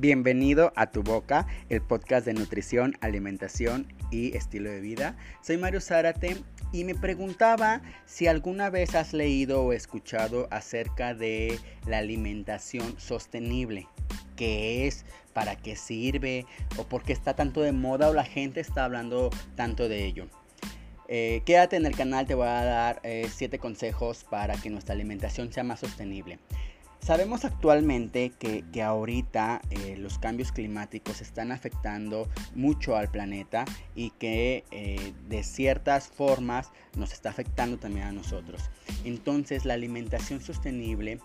Bienvenido a Tu Boca, el podcast de nutrición, alimentación y estilo de vida. Soy Mario Zárate y me preguntaba si alguna vez has leído o escuchado acerca de la alimentación sostenible. ¿Qué es? ¿Para qué sirve? ¿O por qué está tanto de moda o la gente está hablando tanto de ello? Eh, quédate en el canal, te voy a dar 7 eh, consejos para que nuestra alimentación sea más sostenible. Sabemos actualmente que, ahorita eh, los cambios climáticos están afectando mucho al planeta y que de ciertas formas nos está afectando también a nosotros. Entonces la alimentación sostenible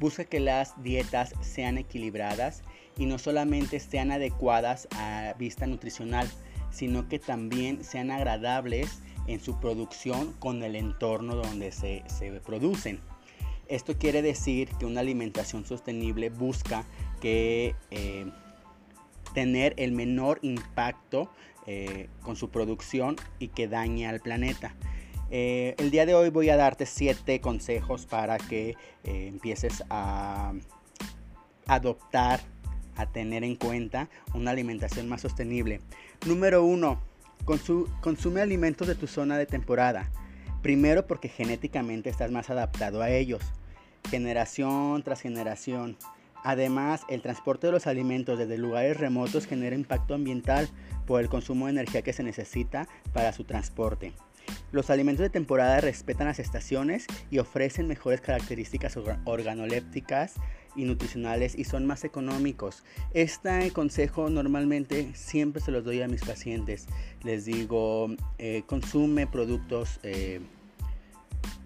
busca que las dietas sean equilibradas y no solamente sean adecuadas a vista nutricional, sino que también sean agradables en su producción con el entorno donde se, producen. Esto quiere decir que una alimentación sostenible busca eh, tener el menor impacto eh, con su producción y que dañe al planeta. Eh, el día de hoy voy a darte siete consejos para que empieces a adoptar, a tener en cuenta una alimentación más sostenible. Número uno, consume alimentos de tu zona de temporada. Primero porque genéticamente estás más adaptado a ellos. Generación tras generación. Además, el transporte de los alimentos desde lugares remotos genera impacto ambiental por el consumo de energía que se necesita para su transporte. Los alimentos de temporada respetan las estaciones y ofrecen mejores características organolépticas y nutricionales y son más económicos. Este consejo normalmente siempre se los doy a mis pacientes. Les digo, eh, consume productos eh,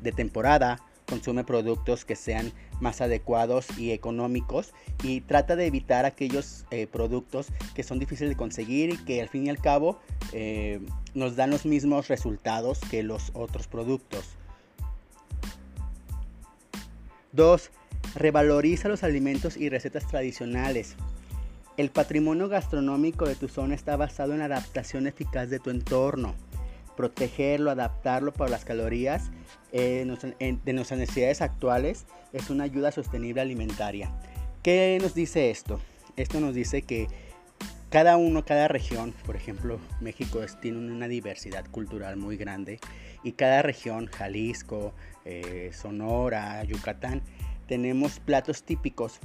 de temporada, consume productos que sean más adecuados y económicos y trata de evitar aquellos eh, productos que son difíciles de conseguir y que al fin y al cabo nos dan los mismos resultados que los otros productos. 2. Revaloriza los alimentos y recetas tradicionales. El patrimonio gastronómico de tu zona está basado en la adaptación eficaz de tu entorno. Protegerlo, adaptarlo para las calorías eh, de nuestras necesidades actuales es una ayuda sostenible alimentaria. ¿Qué nos dice esto? Esto nos dice que cada uno, cada región, por ejemplo, México tiene una diversidad cultural muy grande y cada región, Jalisco, eh, Sonora, Yucatán, tenemos platos típicos,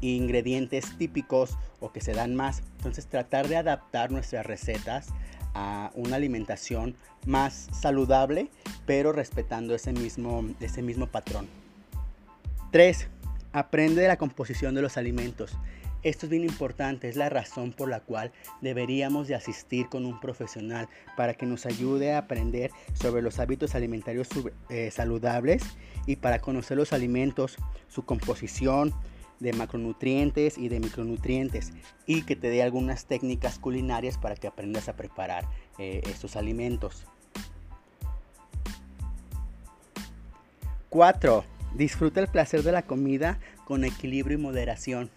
ingredientes típicos o que se dan más. Entonces tratar de adaptar nuestras recetas a una alimentación más saludable, pero respetando ese mismo, ese mismo patrón. 3. Aprende de la composición de los alimentos. Esto es bien importante, es la razón por la cual deberíamos de asistir con un profesional para que nos ayude a aprender sobre los hábitos alimentarios eh, saludables y para conocer los alimentos, su composición de macronutrientes y de micronutrientes y que te dé algunas técnicas culinarias para que aprendas a preparar eh, estos alimentos. 4. Disfruta el placer de la comida con equilibrio y moderación.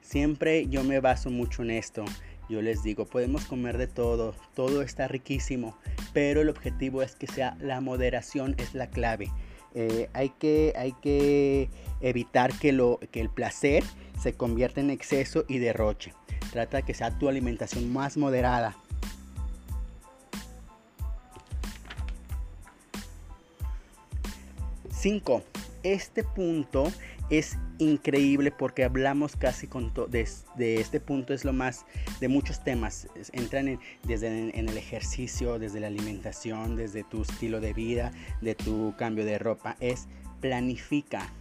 Siempre yo me baso mucho en esto. Yo les digo, podemos comer de todo, todo está riquísimo, pero el objetivo es que sea la moderación es la clave. Eh, hay, que, hay que evitar que, lo, que el placer se convierta en exceso y derroche. Trata de que sea tu alimentación más moderada. 5. Este punto es increíble porque hablamos casi con todo de, este punto es lo más de muchos temas. Entran desde en, el ejercicio desde la alimentación desde tu estilo de vida de tu cambio de ropa. Es planifica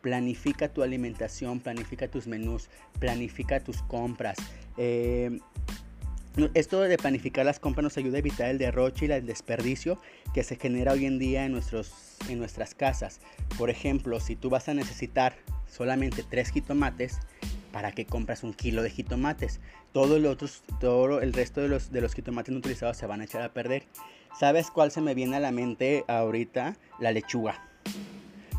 planifica tu alimentación planifica tus menús planifica tus compras. Eh, esto de planificar las compras nos ayuda a evitar el derroche y el desperdicio que se genera hoy en día en, nuestros, en nuestras casas. Por ejemplo, si tú vas a necesitar solamente tres jitomates, ¿para qué compras un kilo de jitomates? Todo el, todo el resto de los, de los jitomates no utilizados se van a echar a perder. ¿Sabes cuál se me viene a la mente ahorita? La lechuga.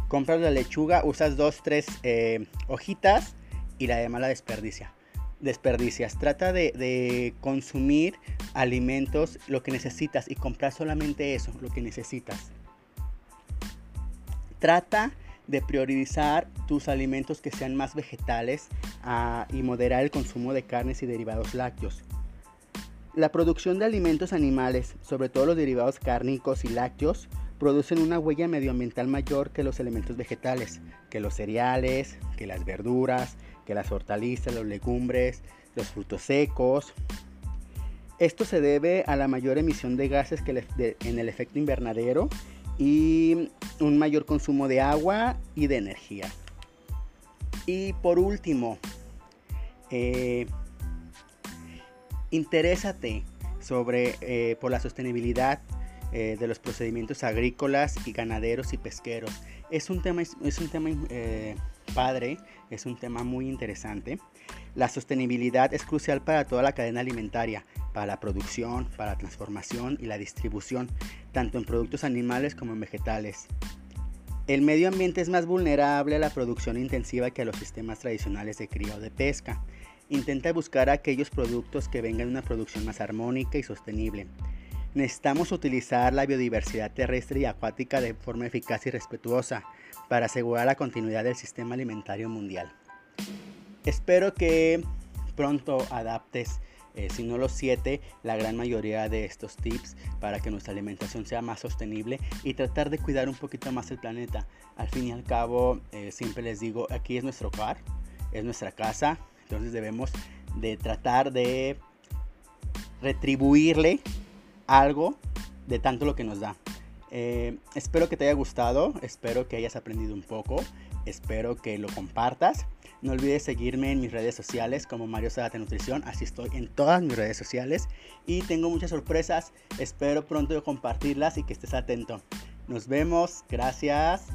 Compras la lechuga, usas dos, tres eh, hojitas y la demás la desperdicia desperdicias. Trata de, consumir alimentos, lo que necesitas y comprar solamente eso, lo que necesitas. Trata de priorizar tus alimentos que sean más vegetales ah, y moderar el consumo de carnes y derivados lácteos. La producción de alimentos animales, sobre todo los derivados cárnicos y lácteos, producen una huella medioambiental mayor que los elementos vegetales, que los cereales, que las verduras, que las hortalizas, los legumbres, los frutos secos. Esto se debe a la mayor emisión de gases que en el efecto invernadero y un mayor consumo de agua y de energía. Y por último, eh, interésate sobre eh, por la sostenibilidad eh, de los procedimientos agrícolas y ganaderos y pesqueros. Es un tema, es un tema padre, es un tema muy interesante. La sostenibilidad es crucial para toda la cadena alimentaria, para la producción, para la transformación y la distribución, tanto en productos animales como en vegetales. El medio ambiente es más vulnerable a la producción intensiva que a los sistemas tradicionales de cría o de pesca. Intenta buscar aquellos productos que vengan de una producción más armónica y sostenible. Necesitamos utilizar la biodiversidad terrestre y acuática de forma eficaz y respetuosa para asegurar la continuidad del sistema alimentario mundial. Espero que pronto adaptes, eh, si no los siete, la gran mayoría de estos tips para que nuestra alimentación sea más sostenible y tratar de cuidar un poquito más el planeta. Al fin y al cabo, eh, siempre les digo, aquí es nuestro hogar, es nuestra casa, entonces debemos de tratar de retribuirle algo de tanto lo que nos da. Eh, espero que te haya gustado, espero que hayas aprendido un poco, espero que lo compartas. No olvides seguirme en mis redes sociales como Mario Sadate Nutrición, así estoy en todas mis redes sociales y tengo muchas sorpresas, espero pronto compartirlas y que estés atento. Nos vemos, gracias.